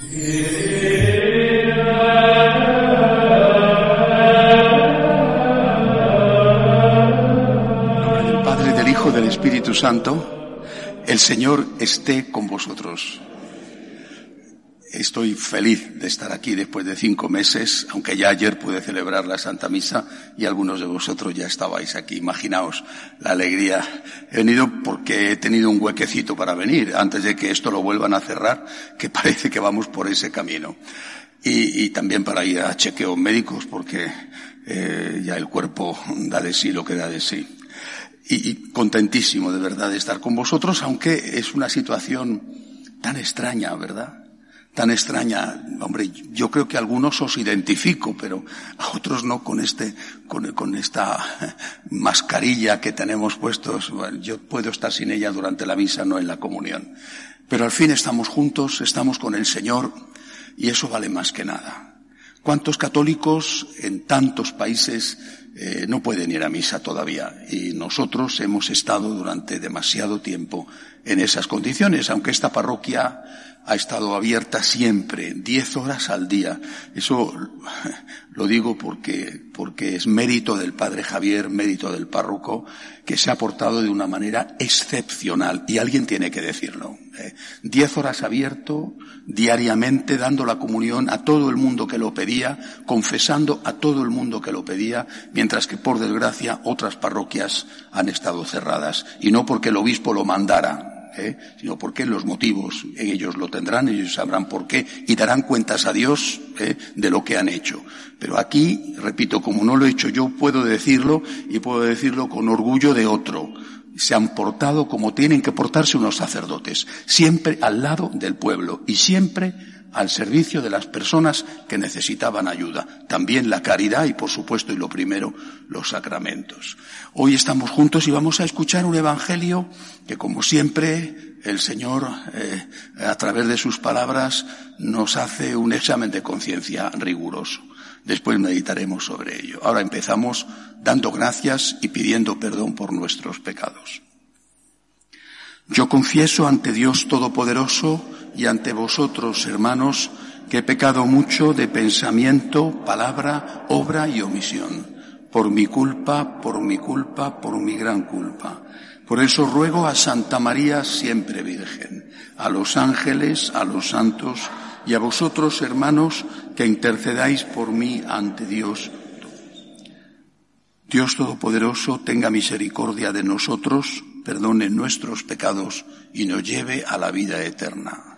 En nombre del Padre, del Hijo, del Espíritu Santo, el Señor esté con vosotros. Estoy feliz de estar aquí después de cinco meses, aunque ya ayer pude celebrar la Santa Misa y algunos de vosotros ya estabais aquí. Imaginaos la alegría. He venido porque he tenido un huequecito para venir antes de que esto lo vuelvan a cerrar, que parece que vamos por ese camino. Y, también para ir a chequeos médicos porque eh, ya el cuerpo da de sí lo que da de sí. Y contentísimo de verdad de estar con vosotros, aunque es una situación tan extraña, ¿verdad? Tan extraña. Hombre, yo creo que a algunos os identifico, pero a otros no con este, con, con esta mascarilla que tenemos puestos. Bueno, yo puedo estar sin ella durante la misa, no en la comunión. Pero al fin estamos juntos, estamos con el Señor, y eso vale más que nada. ¿Cuántos católicos en tantos países eh, no pueden ir a misa todavía? Y nosotros hemos estado durante demasiado tiempo en esas condiciones, aunque esta parroquia ha estado abierta siempre, diez horas al día. Eso lo digo porque, porque es mérito del padre Javier, mérito del párroco, que se ha portado de una manera excepcional. Y alguien tiene que decirlo. ¿eh? Diez horas abierto, diariamente, dando la comunión a todo el mundo que lo pedía, confesando a todo el mundo que lo pedía, mientras que, por desgracia, otras parroquias han estado cerradas. Y no porque el obispo lo mandara, ¿eh? sino porque los motivos ellos lo tendrán, ellos sabrán por qué y darán cuentas a Dios ¿eh? de lo que han hecho. Pero aquí, repito, como no lo he hecho yo, puedo decirlo y puedo decirlo con orgullo de otro. Se han portado como tienen que portarse unos sacerdotes, siempre al lado del pueblo y siempre al servicio de las personas que necesitaban ayuda. También la caridad y, por supuesto, y lo primero, los sacramentos. Hoy estamos juntos y vamos a escuchar un evangelio que, como siempre, el Señor, eh, a través de sus palabras, nos hace un examen de conciencia riguroso. Después meditaremos sobre ello. Ahora empezamos dando gracias y pidiendo perdón por nuestros pecados. Yo confieso ante Dios Todopoderoso y ante vosotros, hermanos, que he pecado mucho de pensamiento, palabra, obra y omisión, por mi culpa, por mi culpa, por mi gran culpa. Por eso ruego a Santa María siempre Virgen, a los ángeles, a los santos y a vosotros, hermanos, que intercedáis por mí ante Dios. Dios Todopoderoso tenga misericordia de nosotros, perdone nuestros pecados y nos lleve a la vida eterna.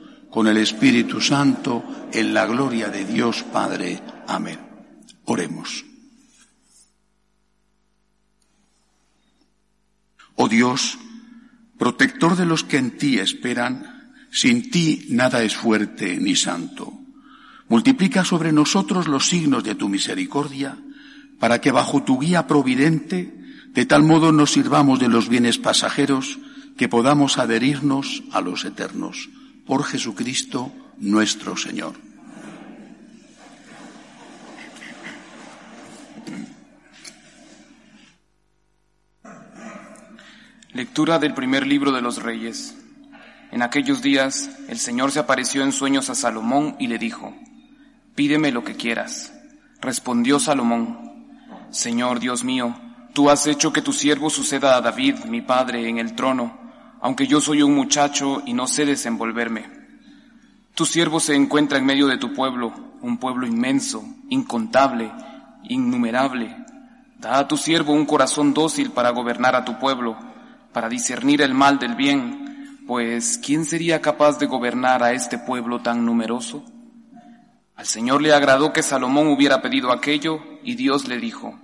con el Espíritu Santo, en la gloria de Dios Padre. Amén. Oremos. Oh Dios, protector de los que en ti esperan, sin ti nada es fuerte ni santo. Multiplica sobre nosotros los signos de tu misericordia, para que bajo tu guía providente, de tal modo nos sirvamos de los bienes pasajeros, que podamos adherirnos a los eternos. Por Jesucristo nuestro Señor. Lectura del primer libro de los Reyes. En aquellos días el Señor se apareció en sueños a Salomón y le dijo, Pídeme lo que quieras. Respondió Salomón, Señor Dios mío, tú has hecho que tu siervo suceda a David, mi padre, en el trono, aunque yo soy un muchacho y no sé desenvolverme. Tu siervo se encuentra en medio de tu pueblo, un pueblo inmenso, incontable, innumerable. Da a tu siervo un corazón dócil para gobernar a tu pueblo, para discernir el mal del bien, pues ¿quién sería capaz de gobernar a este pueblo tan numeroso? Al Señor le agradó que Salomón hubiera pedido aquello, y Dios le dijo,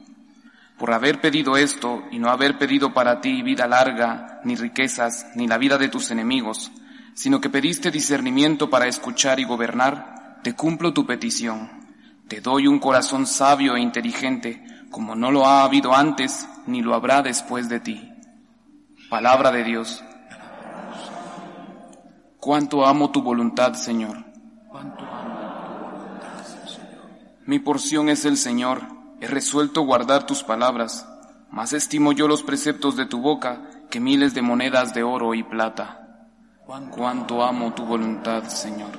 por haber pedido esto y no haber pedido para ti vida larga, ni riquezas, ni la vida de tus enemigos, sino que pediste discernimiento para escuchar y gobernar, te cumplo tu petición. Te doy un corazón sabio e inteligente, como no lo ha habido antes, ni lo habrá después de ti. Palabra de Dios. Cuánto amo tu voluntad, Señor. Mi porción es el Señor He resuelto guardar tus palabras, más estimo yo los preceptos de tu boca que miles de monedas de oro y plata. Cuánto amo tu voluntad, Señor.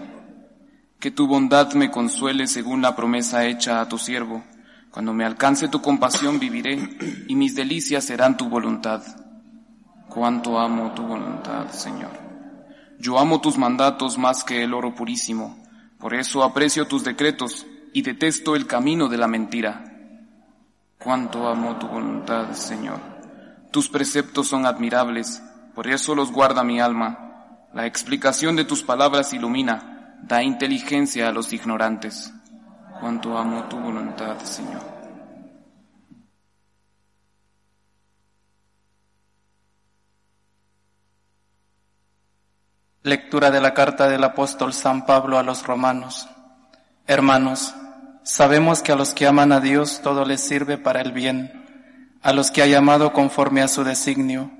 Que tu bondad me consuele según la promesa hecha a tu siervo. Cuando me alcance tu compasión viviré y mis delicias serán tu voluntad. Cuánto amo tu voluntad, Señor. Yo amo tus mandatos más que el oro purísimo. Por eso aprecio tus decretos y detesto el camino de la mentira. Cuánto amo tu voluntad, Señor. Tus preceptos son admirables, por eso los guarda mi alma. La explicación de tus palabras ilumina, da inteligencia a los ignorantes. Cuánto amo tu voluntad, Señor. Lectura de la carta del apóstol San Pablo a los romanos. Hermanos, Sabemos que a los que aman a Dios todo les sirve para el bien, a los que ha llamado conforme a su designio,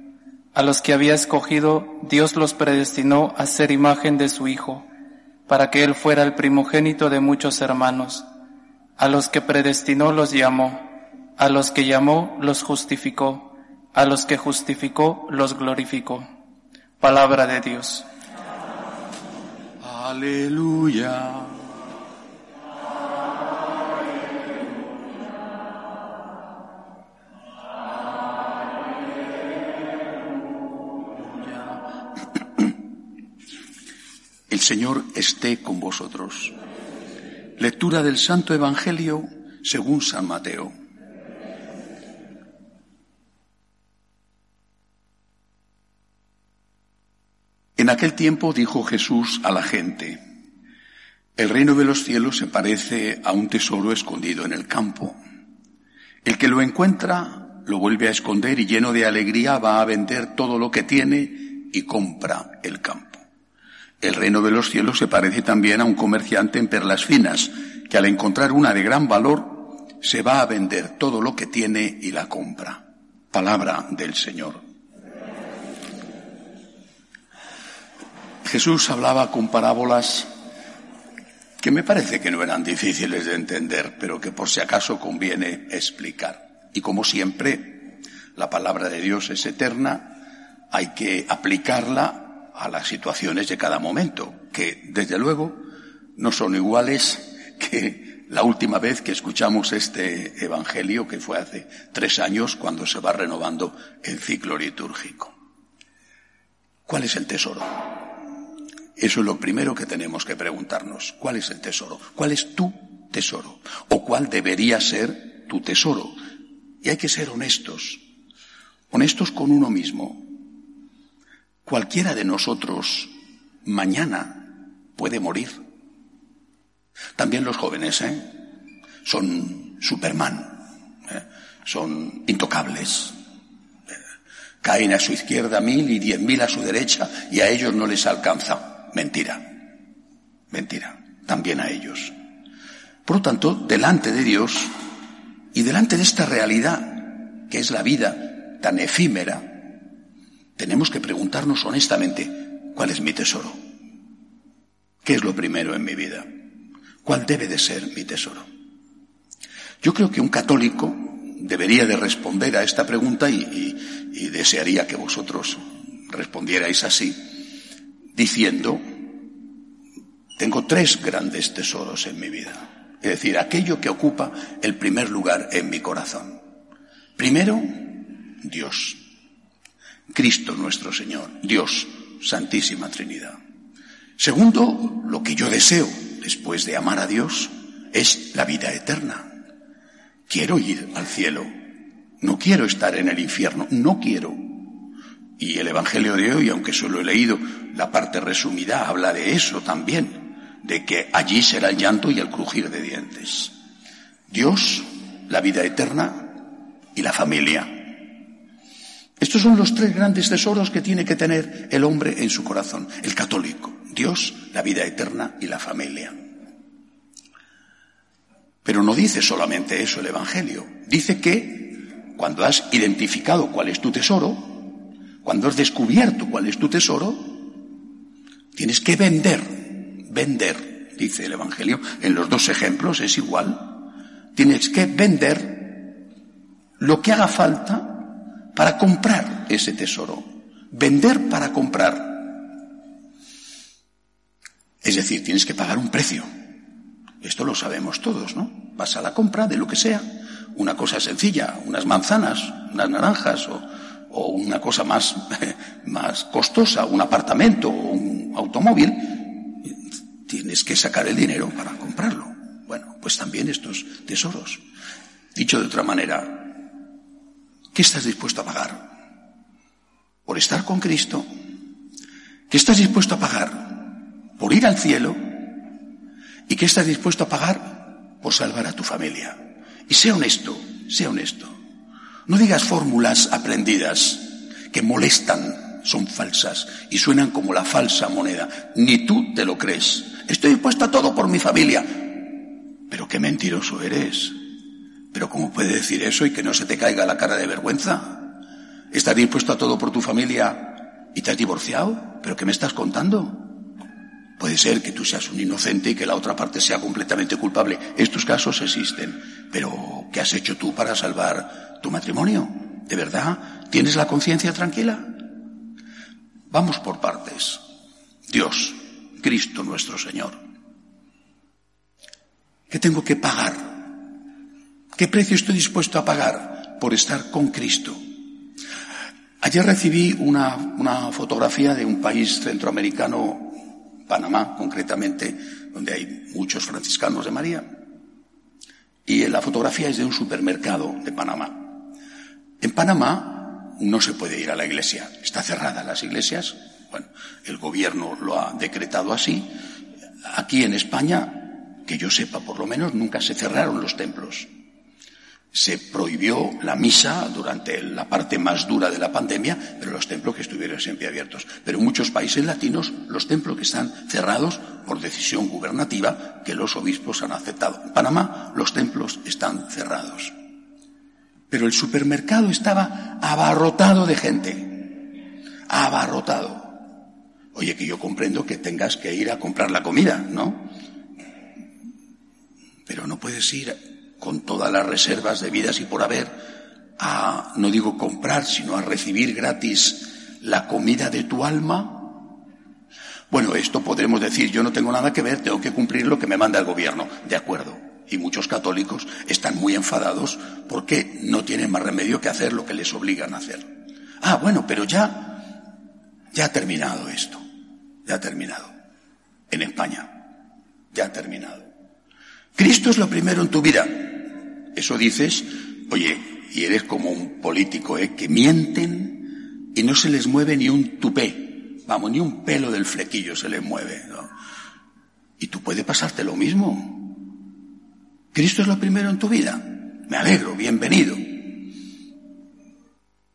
a los que había escogido, Dios los predestinó a ser imagen de su Hijo, para que Él fuera el primogénito de muchos hermanos. A los que predestinó los llamó, a los que llamó los justificó, a los que justificó los glorificó. Palabra de Dios. Aleluya. El Señor esté con vosotros. Lectura del Santo Evangelio según San Mateo. En aquel tiempo dijo Jesús a la gente, el reino de los cielos se parece a un tesoro escondido en el campo. El que lo encuentra lo vuelve a esconder y lleno de alegría va a vender todo lo que tiene y compra el campo. El reino de los cielos se parece también a un comerciante en perlas finas, que al encontrar una de gran valor, se va a vender todo lo que tiene y la compra. Palabra del Señor. Jesús hablaba con parábolas que me parece que no eran difíciles de entender, pero que por si acaso conviene explicar. Y como siempre, la palabra de Dios es eterna, hay que aplicarla a las situaciones de cada momento, que desde luego no son iguales que la última vez que escuchamos este Evangelio, que fue hace tres años, cuando se va renovando el ciclo litúrgico. ¿Cuál es el tesoro? Eso es lo primero que tenemos que preguntarnos. ¿Cuál es el tesoro? ¿Cuál es tu tesoro? ¿O cuál debería ser tu tesoro? Y hay que ser honestos. Honestos con uno mismo, Cualquiera de nosotros mañana puede morir. También los jóvenes, ¿eh? Son Superman, ¿eh? son intocables. Caen a su izquierda mil y diez mil a su derecha y a ellos no les alcanza. Mentira. Mentira. También a ellos. Por lo tanto, delante de Dios y delante de esta realidad que es la vida tan efímera, tenemos que preguntarnos honestamente, ¿cuál es mi tesoro? ¿Qué es lo primero en mi vida? ¿Cuál debe de ser mi tesoro? Yo creo que un católico debería de responder a esta pregunta y, desearía que vosotros respondierais así, diciendo, tengo tres grandes tesoros en mi vida. Es decir, aquello que ocupa el primer lugar en mi corazón. Primero, Dios. Cristo nuestro Señor, Dios, Santísima Trinidad. Segundo, lo que yo deseo después de amar a Dios es la vida eterna. quiero ir al cielo, no quiero estar en el infierno, no quiero. Y el Evangelio de hoy, aunque solo he leído la parte resumida, habla de eso también, de que allí será el llanto y el crujir de dientes. Dios, la vida eterna y la familia. Estos son los tres grandes tesoros que tiene que tener el hombre en su corazón, el católico, Dios, la vida eterna y la familia. Pero no dice solamente eso el Evangelio, dice que cuando has identificado cuál es tu tesoro, cuando has descubierto cuál es tu tesoro, tienes que vender, vender, dice el Evangelio, en los dos ejemplos es igual, tienes que vender lo que haga falta para comprar ese tesoro. Vender para comprar. Es decir, tienes que pagar un precio. Esto lo sabemos todos, ¿no? Vas a la compra de lo que sea, una cosa sencilla, unas manzanas, unas naranjas o, una cosa más, más costosa, un apartamento o un automóvil, tienes que sacar el dinero para comprarlo. Bueno, pues también estos tesoros. Dicho de otra manera, ¿Qué estás dispuesto a pagar? ¿Por estar con Cristo? ¿Qué estás dispuesto a pagar? ¿Por ir al cielo? ¿Y qué estás dispuesto a pagar? Por salvar a tu familia. Y sea honesto, sea honesto. No digas fórmulas aprendidas que molestan, son falsas y suenan como la falsa moneda. Ni tú te lo crees. Estoy dispuesto a todo por mi familia. Pero qué mentiroso eres. Pero ¿cómo puede decir eso y que no se te caiga la cara de vergüenza? ¿Estás dispuesto a todo por tu familia y te has divorciado? ¿Pero qué me estás contando? Puede ser que tú seas un inocente y que la otra parte sea completamente culpable. Estos casos existen. Pero, ¿qué has hecho tú para salvar tu matrimonio? ¿De verdad? ¿Tienes la conciencia tranquila? Vamos por partes. Dios, Cristo nuestro Señor. ¿Qué tengo que pagar ¿Qué precio estoy dispuesto a pagar por estar con Cristo? Ayer recibí una, una fotografía de un país centroamericano, Panamá concretamente, donde hay muchos franciscanos de María, y la fotografía es de un supermercado de Panamá. En Panamá no se puede ir a la iglesia, está cerrada las iglesias, bueno, el gobierno lo ha decretado así. Aquí en España, que yo sepa por lo menos, nunca se cerraron los templos se prohibió la misa durante la parte más dura de la pandemia, pero los templos que estuvieron siempre abiertos. Pero en muchos países latinos los templos que están cerrados por decisión gubernativa que los obispos han aceptado. En Panamá los templos están cerrados. Pero el supermercado estaba abarrotado de gente. Abarrotado. Oye, que yo comprendo que tengas que ir a comprar la comida, ¿no? Pero no puedes ir con todas las reservas debidas y por haber, a, no digo comprar, sino a recibir gratis la comida de tu alma? Bueno, esto podremos decir, yo no tengo nada que ver, tengo que cumplir lo que me manda el gobierno. De acuerdo. Y muchos católicos están muy enfadados porque no tienen más remedio que hacer lo que les obligan a hacer. Ah, bueno, pero ya, ya ha terminado esto. Ya ha terminado. En España. Ya ha terminado. Cristo es lo primero en tu vida. Eso dices, oye, y eres como un político, ¿eh? Que mienten y no se les mueve ni un tupé. Vamos, ni un pelo del flequillo se les mueve. Y tú puedes pasarte lo mismo. Cristo es lo primero en tu vida. Me alegro, bienvenido.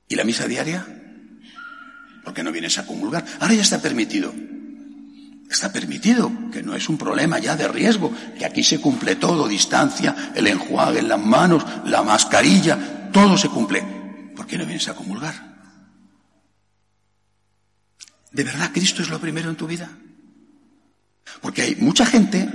¿Y la misa diaria? ¿Por qué no vienes a comulgar? Ahora ya está permitido. Está permitido, que no es un problema ya de riesgo, que aquí se cumple todo, distancia, el enjuague en las manos, la mascarilla, todo se cumple. ¿Por qué no vienes a comulgar? ¿De verdad Cristo es lo primero en tu vida? Porque hay mucha gente,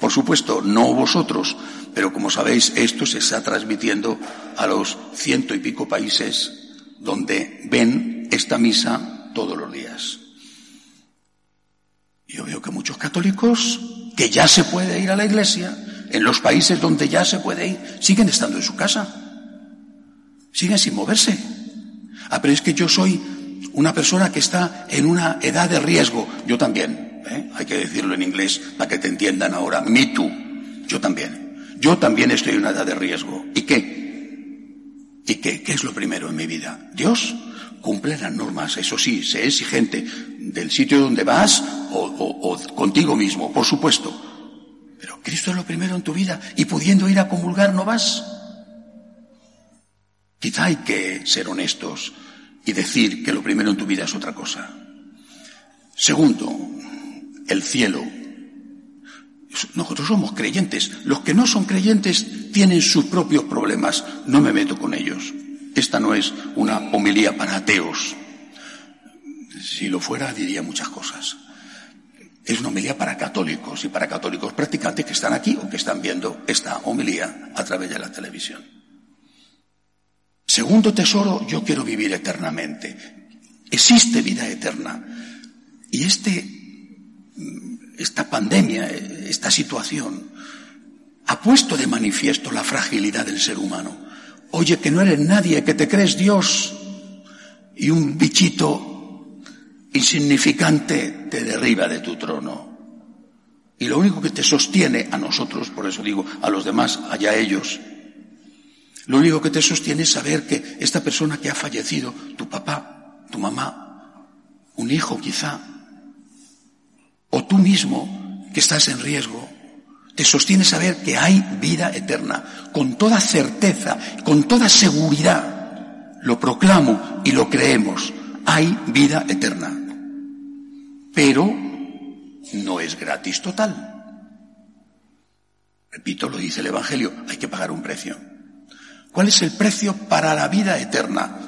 por supuesto, no vosotros, pero como sabéis, esto se está transmitiendo a los ciento y pico países donde ven esta misa todos los días. Yo veo que muchos católicos, que ya se puede ir a la iglesia, en los países donde ya se puede ir, siguen estando en su casa. Siguen sin moverse. Ah, pero es que yo soy una persona que está en una edad de riesgo. Yo también. ¿eh? Hay que decirlo en inglés para que te entiendan ahora. Me too. Yo también. Yo también estoy en una edad de riesgo. ¿Y qué? ¿Y qué? ¿Qué es lo primero en mi vida? Dios cumple las normas, eso sí, sé exigente del sitio donde vas o, o contigo mismo, por supuesto. Pero Cristo es lo primero en tu vida y pudiendo ir a comulgar no vas. Quizá hay que ser honestos y decir que lo primero en tu vida es otra cosa. Segundo, el cielo. Nosotros somos creyentes. Los que no son creyentes tienen sus propios problemas. No me meto con ellos. Esta no es una homilía para ateos. Si lo fuera, diría muchas cosas. Es una homilía para católicos y para católicos practicantes que están aquí o que están viendo esta homilía a través de la televisión. Segundo tesoro, yo quiero vivir eternamente. Existe vida eterna. Y este, esta pandemia, esta situación, ha puesto de manifiesto la fragilidad del ser humano. Oye, que no eres nadie, que te crees Dios y un bichito insignificante te derriba de tu trono. Y lo único que te sostiene a nosotros, por eso digo, a los demás, allá ellos, lo único que te sostiene es saber que esta persona que ha fallecido, tu papá, tu mamá, un hijo quizá, o tú mismo que estás en riesgo, te sostiene saber que hay vida eterna, con toda certeza, con toda seguridad. Lo proclamo y lo creemos. Hay vida eterna. Pero no es gratis total. Repito, lo dice el Evangelio, hay que pagar un precio. ¿Cuál es el precio para la vida eterna?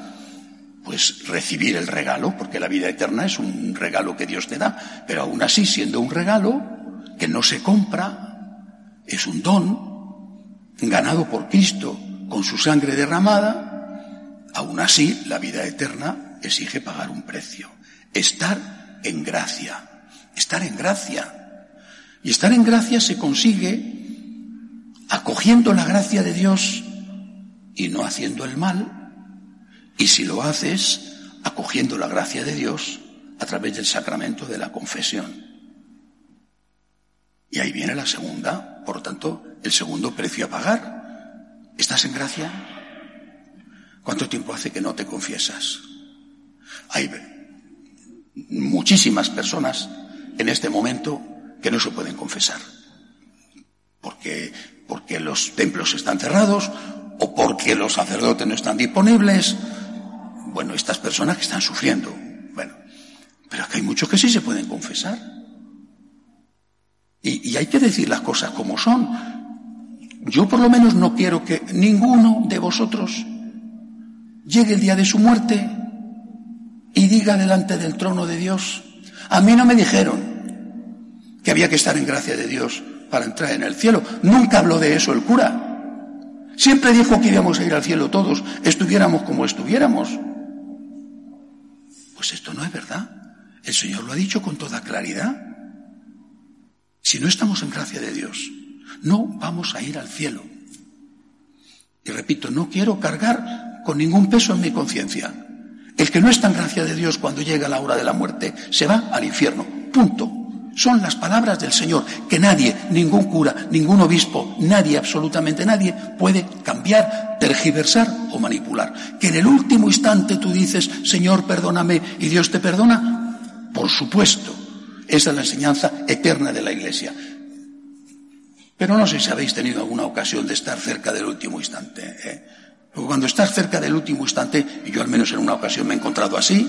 Pues recibir el regalo, porque la vida eterna es un regalo que Dios te da, pero aún así, siendo un regalo que no se compra, es un don ganado por Cristo con su sangre derramada, aún así la vida eterna exige pagar un precio. Estar en gracia, estar en gracia. Y estar en gracia se consigue acogiendo la gracia de Dios y no haciendo el mal, y si lo haces, acogiendo la gracia de Dios a través del sacramento de la confesión. Y ahí viene la segunda, por lo tanto, el segundo precio a pagar. ¿Estás en gracia? ¿Cuánto tiempo hace que no te confiesas? Hay muchísimas personas en este momento que no se pueden confesar. Porque, porque los templos están cerrados o porque los sacerdotes no están disponibles. Bueno, estas personas que están sufriendo. Bueno, pero es que hay muchos que sí se pueden confesar. Y, hay que decir las cosas como son. Yo por lo menos no quiero que ninguno de vosotros llegue el día de su muerte y diga delante del trono de Dios, a mí no me dijeron que había que estar en gracia de Dios para entrar en el cielo. Nunca habló de eso el cura. Siempre dijo que íbamos a ir al cielo todos, estuviéramos como estuviéramos. Pues esto no es verdad. El Señor lo ha dicho con toda claridad. Si no estamos en gracia de Dios, no vamos a ir al cielo. Y repito, no quiero cargar con ningún peso en mi conciencia. El que no está en gracia de Dios cuando llega la hora de la muerte se va al infierno. Punto. Son las palabras del Señor que nadie, ningún cura, ningún obispo, nadie, absolutamente nadie, puede cambiar, tergiversar o manipular. Que en el último instante tú dices, Señor, perdóname y Dios te perdona, por supuesto. Esa es la enseñanza eterna de la Iglesia. Pero no sé si habéis tenido alguna ocasión de estar cerca del último instante. ¿eh? Porque cuando estás cerca del último instante, y yo al menos en una ocasión me he encontrado así,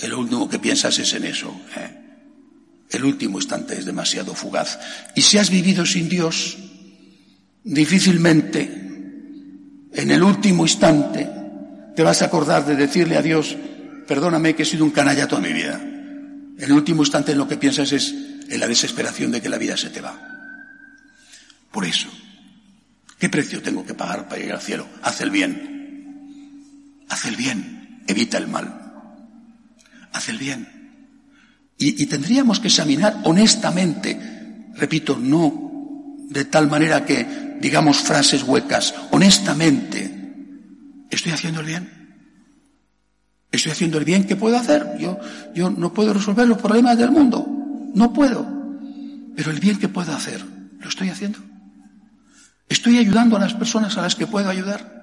el último que piensas es en eso. ¿eh? El último instante es demasiado fugaz. Y si has vivido sin Dios, difícilmente en el último instante te vas a acordar de decirle a Dios, perdóname que he sido un canalla toda mi vida. En el último instante en lo que piensas es en la desesperación de que la vida se te va. Por eso, ¿qué precio tengo que pagar para ir al cielo? Haz el bien. Haz el bien. Evita el mal. Haz el bien. Y, tendríamos que examinar honestamente, repito, no de tal manera que digamos frases huecas, honestamente, ¿estoy haciendo el bien? ¿Estoy haciendo el bien que puedo hacer? Yo, yo no puedo resolver los problemas del mundo, no puedo. Pero el bien que puedo hacer, ¿lo estoy haciendo? ¿Estoy ayudando a las personas a las que puedo ayudar?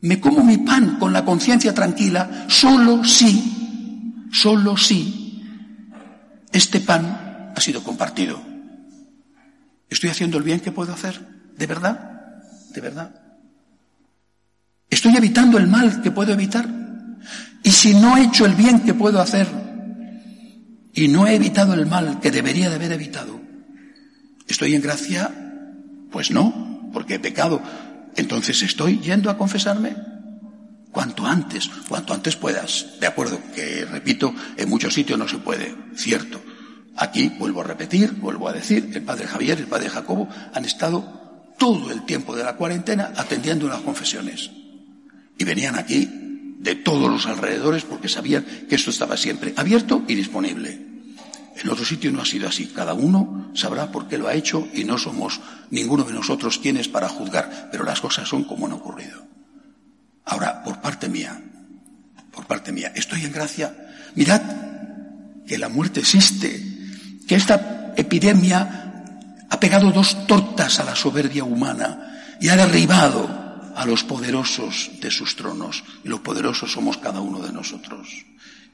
¿Me como mi pan con la conciencia tranquila solo si, solo si este pan ha sido compartido? ¿Estoy haciendo el bien que puedo hacer? ¿De verdad? ¿De verdad? ¿Estoy evitando el mal que puedo evitar? Y si no he hecho el bien que puedo hacer y no he evitado el mal que debería de haber evitado, ¿estoy en gracia? Pues no, porque he pecado. Entonces estoy yendo a confesarme. Cuanto antes, cuanto antes puedas. De acuerdo, que repito, en muchos sitios no se puede, cierto. Aquí, vuelvo a repetir, vuelvo a decir, el padre Javier, el padre Jacobo han estado todo el tiempo de la cuarentena atendiendo las confesiones. Y venían aquí de todos los alrededores porque sabían que esto estaba siempre abierto y disponible. En otro sitio no ha sido así. Cada uno sabrá por qué lo ha hecho y no somos ninguno de nosotros quienes para juzgar, pero las cosas son como han ocurrido. Ahora, por parte mía, por parte mía, estoy en gracia. Mirad que la muerte existe, que esta epidemia ha pegado dos tortas a la soberbia humana y ha derribado a los poderosos de sus tronos. Y los poderosos somos cada uno de nosotros.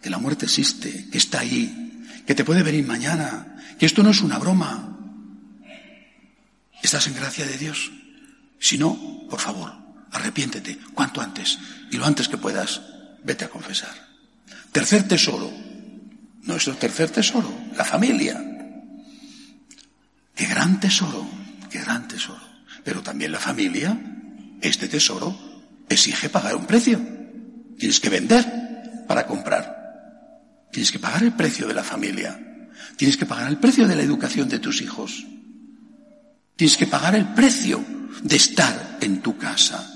Que la muerte existe, que está ahí, que te puede venir mañana, que esto no es una broma. ¿Estás en gracia de Dios? Si no, por favor, arrepiéntete cuanto antes y lo antes que puedas, vete a confesar. Tercer tesoro, nuestro tercer tesoro, la familia. Qué gran tesoro, qué gran tesoro. Pero también la familia este tesoro exige pagar un precio. Tienes que vender para comprar. Tienes que pagar el precio de la familia. Tienes que pagar el precio de la educación de tus hijos. Tienes que pagar el precio de estar en tu casa.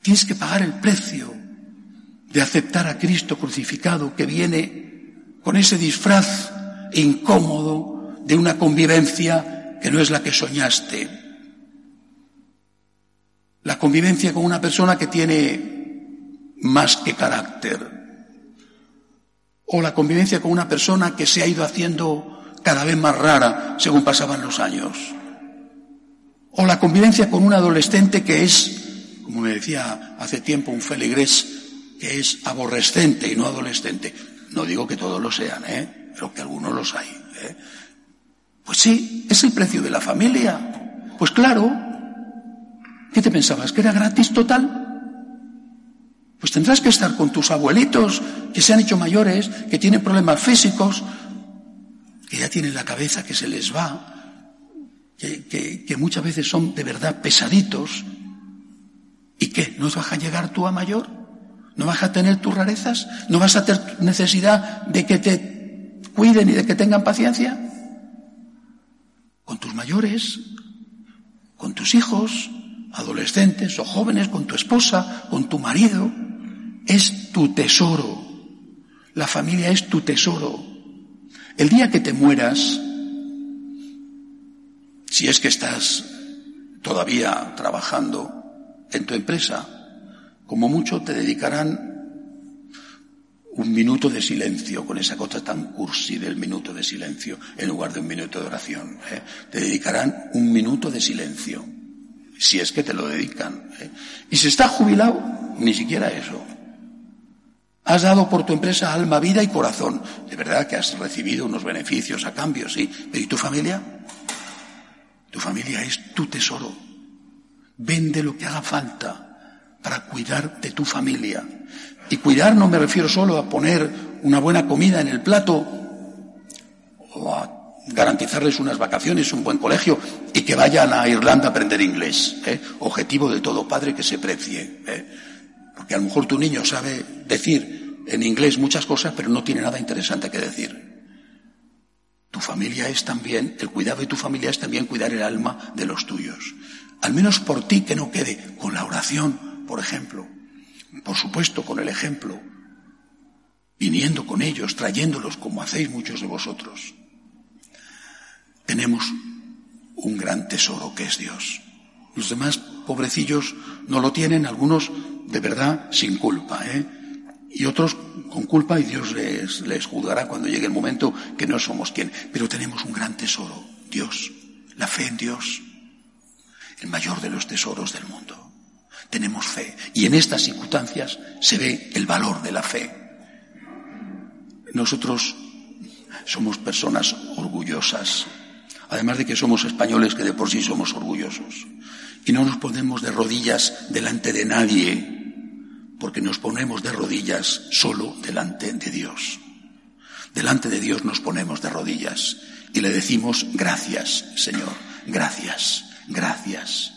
Tienes que pagar el precio de aceptar a Cristo crucificado que viene con ese disfraz incómodo de una convivencia que no es la que soñaste, la convivencia con una persona que tiene más que carácter. O la convivencia con una persona que se ha ido haciendo cada vez más rara según pasaban los años. O la convivencia con un adolescente que es, como me decía hace tiempo un feligrés, que es aborrecente y no adolescente. No digo que todos lo sean, ¿eh? pero que algunos los hay. ¿eh? Pues sí, es el precio de la familia. Pues claro, ¿Qué te pensabas? ¿Que era gratis total? Pues tendrás que estar con tus abuelitos que se han hecho mayores, que tienen problemas físicos, que ya tienen la cabeza que se les va, que, que muchas veces son de verdad pesaditos. ¿Y qué? ¿No vas a llegar tú a mayor? ¿No vas a tener tus rarezas? ¿No vas a tener necesidad de que te cuiden y de que tengan paciencia? Con tus mayores, con tus hijos, adolescentes o jóvenes, con tu esposa, con tu marido, es tu tesoro. La familia es tu tesoro. El día que te mueras, si es que estás todavía trabajando en tu empresa, como mucho te dedicarán un minuto de silencio, con esa cosa tan cursi del minuto de silencio, en lugar de un minuto de oración. ¿eh? Te dedicarán un minuto de silencio si es que te lo dedican. ¿eh? Y si estás jubilado, ni siquiera eso. Has dado por tu empresa alma, vida y corazón. De verdad que has recibido unos beneficios a cambio, sí. Pero ¿y tu familia? Tu familia es tu tesoro. Vende lo que haga falta para cuidar de tu familia. Y cuidar no me refiero solo a poner una buena comida en el plato o a garantizarles unas vacaciones, un buen colegio y que vayan a Irlanda a aprender inglés. ¿eh? Objetivo de todo padre que se precie. ¿eh? Porque a lo mejor tu niño sabe decir en inglés muchas cosas, pero no tiene nada interesante que decir. Tu familia es también, el cuidado de tu familia es también cuidar el alma de los tuyos. Al menos por ti que no quede con la oración, por ejemplo. Por supuesto, con el ejemplo. Viniendo con ellos, trayéndolos como hacéis muchos de vosotros tenemos un gran tesoro que es Dios. Los demás pobrecillos no lo tienen, algunos de verdad sin culpa, ¿eh? Y otros con culpa y Dios les, les juzgará cuando llegue el momento que no somos quien. Pero tenemos un gran tesoro, Dios. La fe en Dios, el mayor de los tesoros del mundo. Tenemos fe. Y en estas circunstancias se ve el valor de la fe. Nosotros somos personas orgullosas, además de que somos españoles que de por sí somos orgullosos. Y no nos ponemos de rodillas delante de nadie, porque nos ponemos de rodillas solo delante de Dios. Delante de Dios nos ponemos de rodillas y le decimos gracias, Señor, gracias, gracias.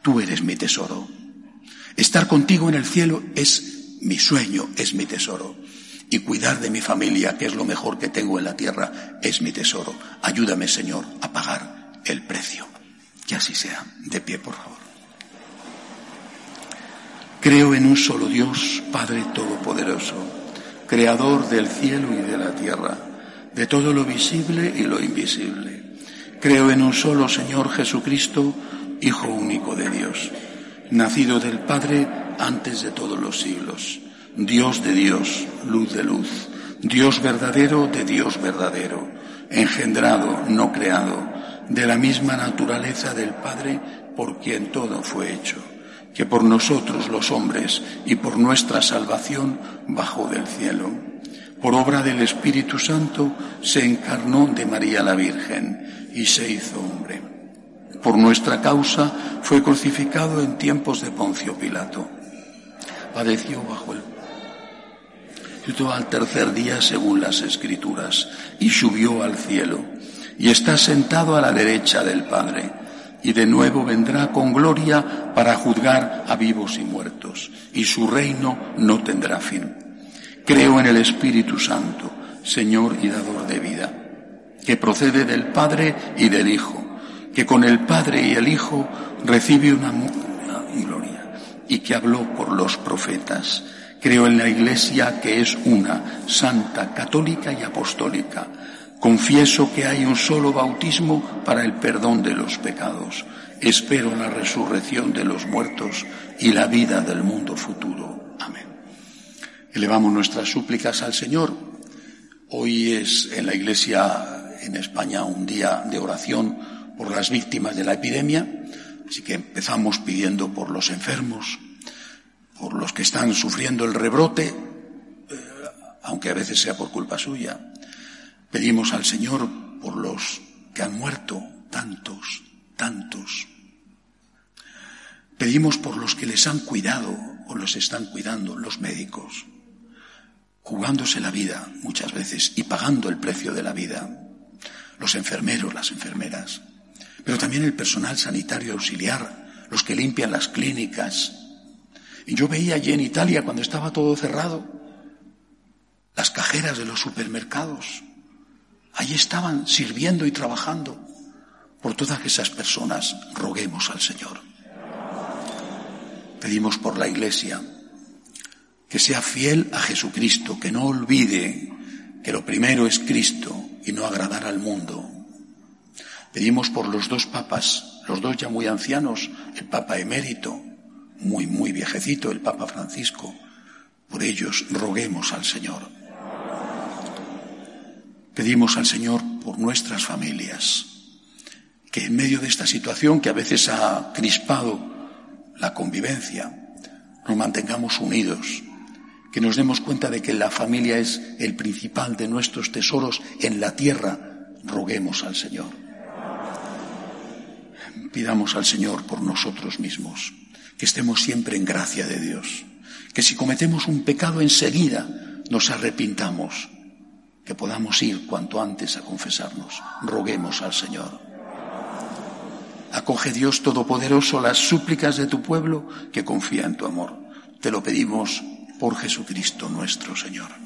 Tú eres mi tesoro. Estar contigo en el cielo es mi sueño, es mi tesoro y cuidar de mi familia, que es lo mejor que tengo en la tierra, es mi tesoro. Ayúdame, Señor, a pagar el precio. Que así sea. De pie, por favor. Creo en un solo Dios, Padre Todopoderoso, Creador del cielo y de la tierra, de todo lo visible y lo invisible. Creo en un solo Señor Jesucristo, Hijo único de Dios, nacido del Padre antes de todos los siglos Dios de Dios, luz de luz, Dios verdadero de Dios verdadero, engendrado, no creado, de la misma naturaleza del Padre por quien todo fue hecho, que por nosotros los hombres y por nuestra salvación bajó del cielo. Por obra del Espíritu Santo se encarnó de María la Virgen y se hizo hombre. Por nuestra causa fue crucificado en tiempos de Poncio Pilato. Padeció bajo el al tercer día según las escrituras y subió al cielo y está sentado a la derecha del Padre y de nuevo vendrá con gloria para juzgar a vivos y muertos y su reino no tendrá fin. Creo en el Espíritu Santo, Señor y dador de vida, que procede del Padre y del Hijo, que con el Padre y el Hijo recibe una gloria y que habló por los profetas Creo en la Iglesia que es una, santa, católica y apostólica. Confieso que hay un solo bautismo para el perdón de los pecados. Espero la resurrección de los muertos y la vida del mundo futuro. Amén. Elevamos nuestras súplicas al Señor. Hoy es en la Iglesia en España un día de oración por las víctimas de la epidemia, así que empezamos pidiendo por los enfermos, por los que están sufriendo el rebrote, eh, aunque a veces sea por culpa suya. Pedimos al Señor por los que han muerto, tantos, tantos. Pedimos por los que les han cuidado o los están cuidando, los médicos, jugándose la vida muchas veces y pagando el precio de la vida, los enfermeros, las enfermeras, pero también el personal sanitario auxiliar, los que limpian las clínicas, y yo veía allí en Italia, cuando estaba todo cerrado, las cajeras de los supermercados. Allí estaban sirviendo y trabajando. Por todas esas personas, roguemos al Señor. Pedimos por la Iglesia que sea fiel a Jesucristo, que no olvide que lo primero es Cristo y no agradar al mundo. Pedimos por los dos papas, los dos ya muy ancianos, el Papa emérito muy, muy viejecito, el Papa Francisco. Por ellos roguemos al Señor. Pedimos al Señor por nuestras familias, que en medio de esta situación que a veces ha crispado la convivencia, nos mantengamos unidos, que nos demos cuenta de que la familia es el principal de nuestros tesoros en la tierra, roguemos al Señor. Pidamos al Señor por nosotros mismos que estemos siempre en gracia de Dios, que si cometemos un pecado enseguida nos arrepintamos, que podamos ir cuanto antes a confesarnos. Roguemos al Señor. Acoge Dios Todopoderoso las súplicas de tu pueblo que confía en tu amor. Te lo pedimos por Jesucristo nuestro Señor.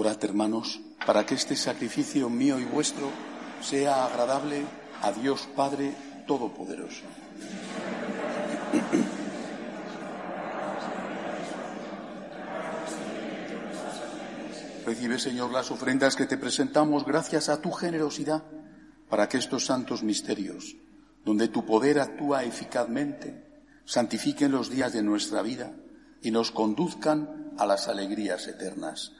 Orad, hermanos, para que este sacrificio mío y vuestro sea agradable a Dios Padre Todopoderoso. Recibe, Señor, las ofrendas que te presentamos gracias a tu generosidad para que estos santos misterios, donde tu poder actúa eficazmente, santifiquen los días de nuestra vida y nos conduzcan a las alegrías eternas.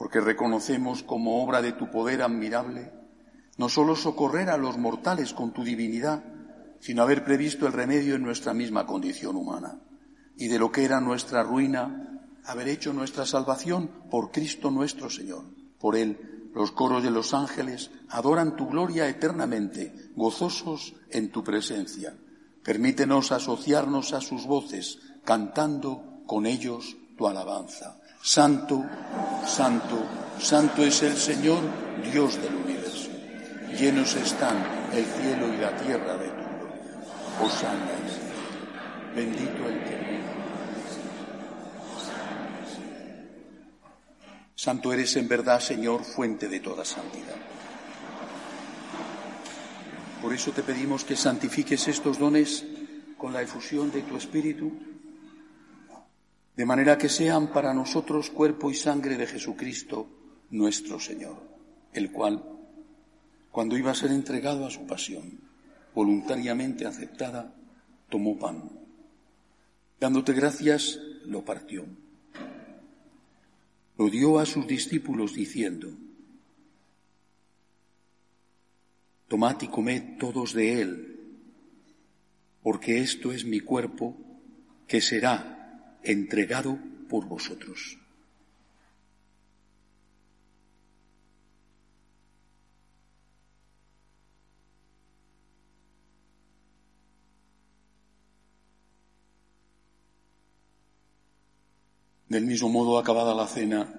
porque reconocemos como obra de tu poder admirable no solo socorrer a los mortales con tu divinidad, sino haber previsto el remedio en nuestra misma condición humana, y de lo que era nuestra ruina, haber hecho nuestra salvación por Cristo nuestro Señor. Por Él los coros de los ángeles adoran tu gloria eternamente, gozosos en tu presencia. Permítenos asociarnos a sus voces, cantando con ellos tu alabanza. Santo, santo, santo es el Señor, Dios del universo. Llenos están el cielo y la tierra de tu gloria. Hosanna, bendito el que Santo eres en verdad, Señor, fuente de toda santidad. Por eso te pedimos que santifiques estos dones con la efusión de tu Espíritu, de manera que sean para nosotros cuerpo y sangre de Jesucristo, nuestro Señor, el cual, cuando iba a ser entregado a su pasión, voluntariamente aceptada, tomó pan. Dándote gracias, lo partió lo dio a sus discípulos diciendo, Tomad y comed todos de él, porque esto es mi cuerpo que será entregado por vosotros. Del mismo modo, acabada la cena,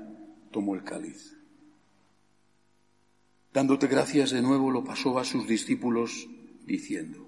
tomó el cáliz. Dándote gracias de nuevo, lo pasó a sus discípulos, diciendo,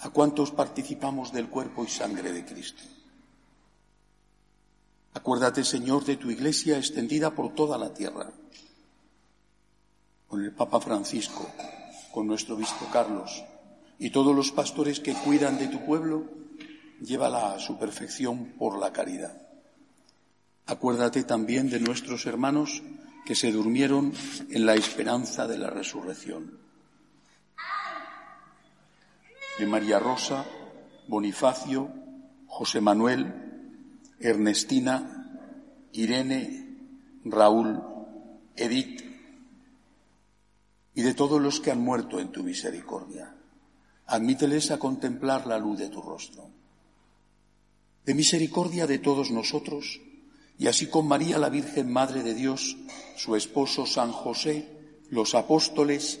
a cuantos participamos del cuerpo y sangre de Cristo. Acuérdate, Señor, de tu iglesia extendida por toda la tierra, con el Papa Francisco, con nuestro obispo Carlos, y todos los pastores que cuidan de tu pueblo, llévala a su perfección por la caridad. Acuérdate también de nuestros hermanos que se durmieron en la esperanza de la resurrección. De María Rosa, Bonifacio, José Manuel, Ernestina, Irene, Raúl, Edith y de todos los que han muerto en tu misericordia. Admíteles a contemplar la luz de tu rostro. De misericordia de todos nosotros, y así con María la Virgen Madre de Dios, su esposo San José, los apóstoles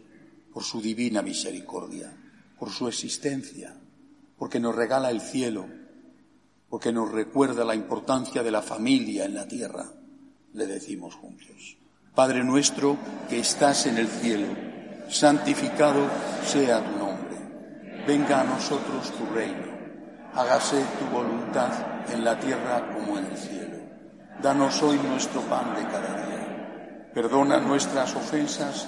por su divina misericordia, por su existencia, porque nos regala el cielo, porque nos recuerda la importancia de la familia en la tierra, le decimos juntos. Padre nuestro que estás en el cielo, santificado sea tu nombre. Venga a nosotros tu reino. Hágase tu voluntad en la tierra como en el cielo. Danos hoy nuestro pan de cada día. Perdona nuestras ofensas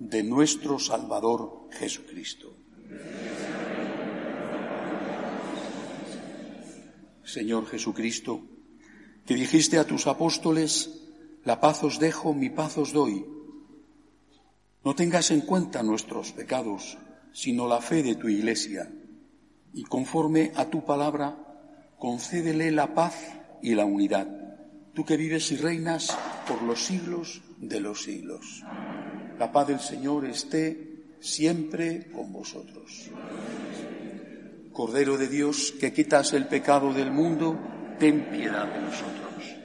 de nuestro Salvador Jesucristo. Señor Jesucristo, que dijiste a tus apóstoles, la paz os dejo, mi paz os doy. No tengas en cuenta nuestros pecados, sino la fe de tu Iglesia, y conforme a tu palabra, concédele la paz y la unidad, tú que vives y reinas por los siglos de los siglos. La paz del Señor esté siempre con vosotros. Cordero de Dios, que quitas el pecado del mundo, ten piedad de nosotros.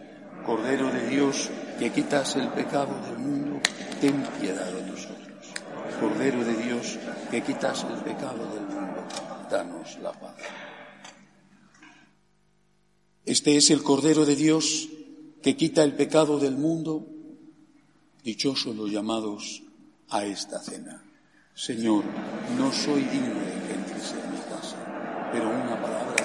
Cordero de Dios, que quitas el pecado del mundo, ten piedad de nosotros. Cordero de Dios, que quitas el pecado del mundo, danos la paz. Este es el Cordero de Dios que quita el pecado del mundo. Dichosos los llamados a esta cena. Señor, no soy digno de que entres en mi casa, pero una palabra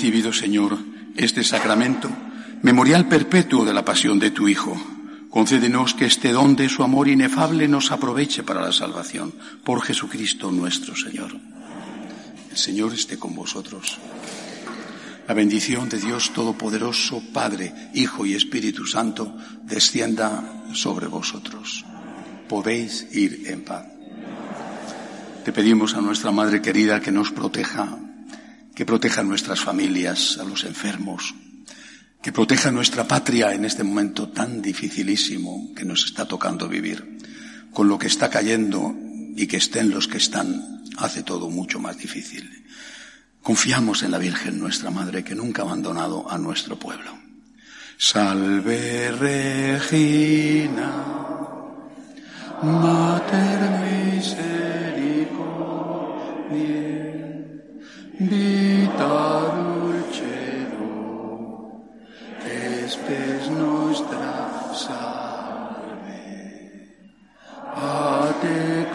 Recibido, Señor, este sacramento, memorial perpetuo de la pasión de tu Hijo. Concédenos que este don de su amor inefable nos aproveche para la salvación. Por Jesucristo nuestro Señor. El Señor esté con vosotros. La bendición de Dios Todopoderoso, Padre, Hijo y Espíritu Santo, descienda sobre vosotros. Podéis ir en paz. Te pedimos a nuestra Madre querida que nos proteja, que proteja a nuestras familias, a los enfermos, que proteja nuestra patria en este momento tan dificilísimo que nos está tocando vivir. Con lo que está cayendo y que estén los que están, hace todo mucho más difícil. Confiamos en la Virgen, nuestra Madre, que nunca ha abandonado a nuestro pueblo. Salve Regina, Mater misericordiae, vita dulcedo, espes nostra salve. A te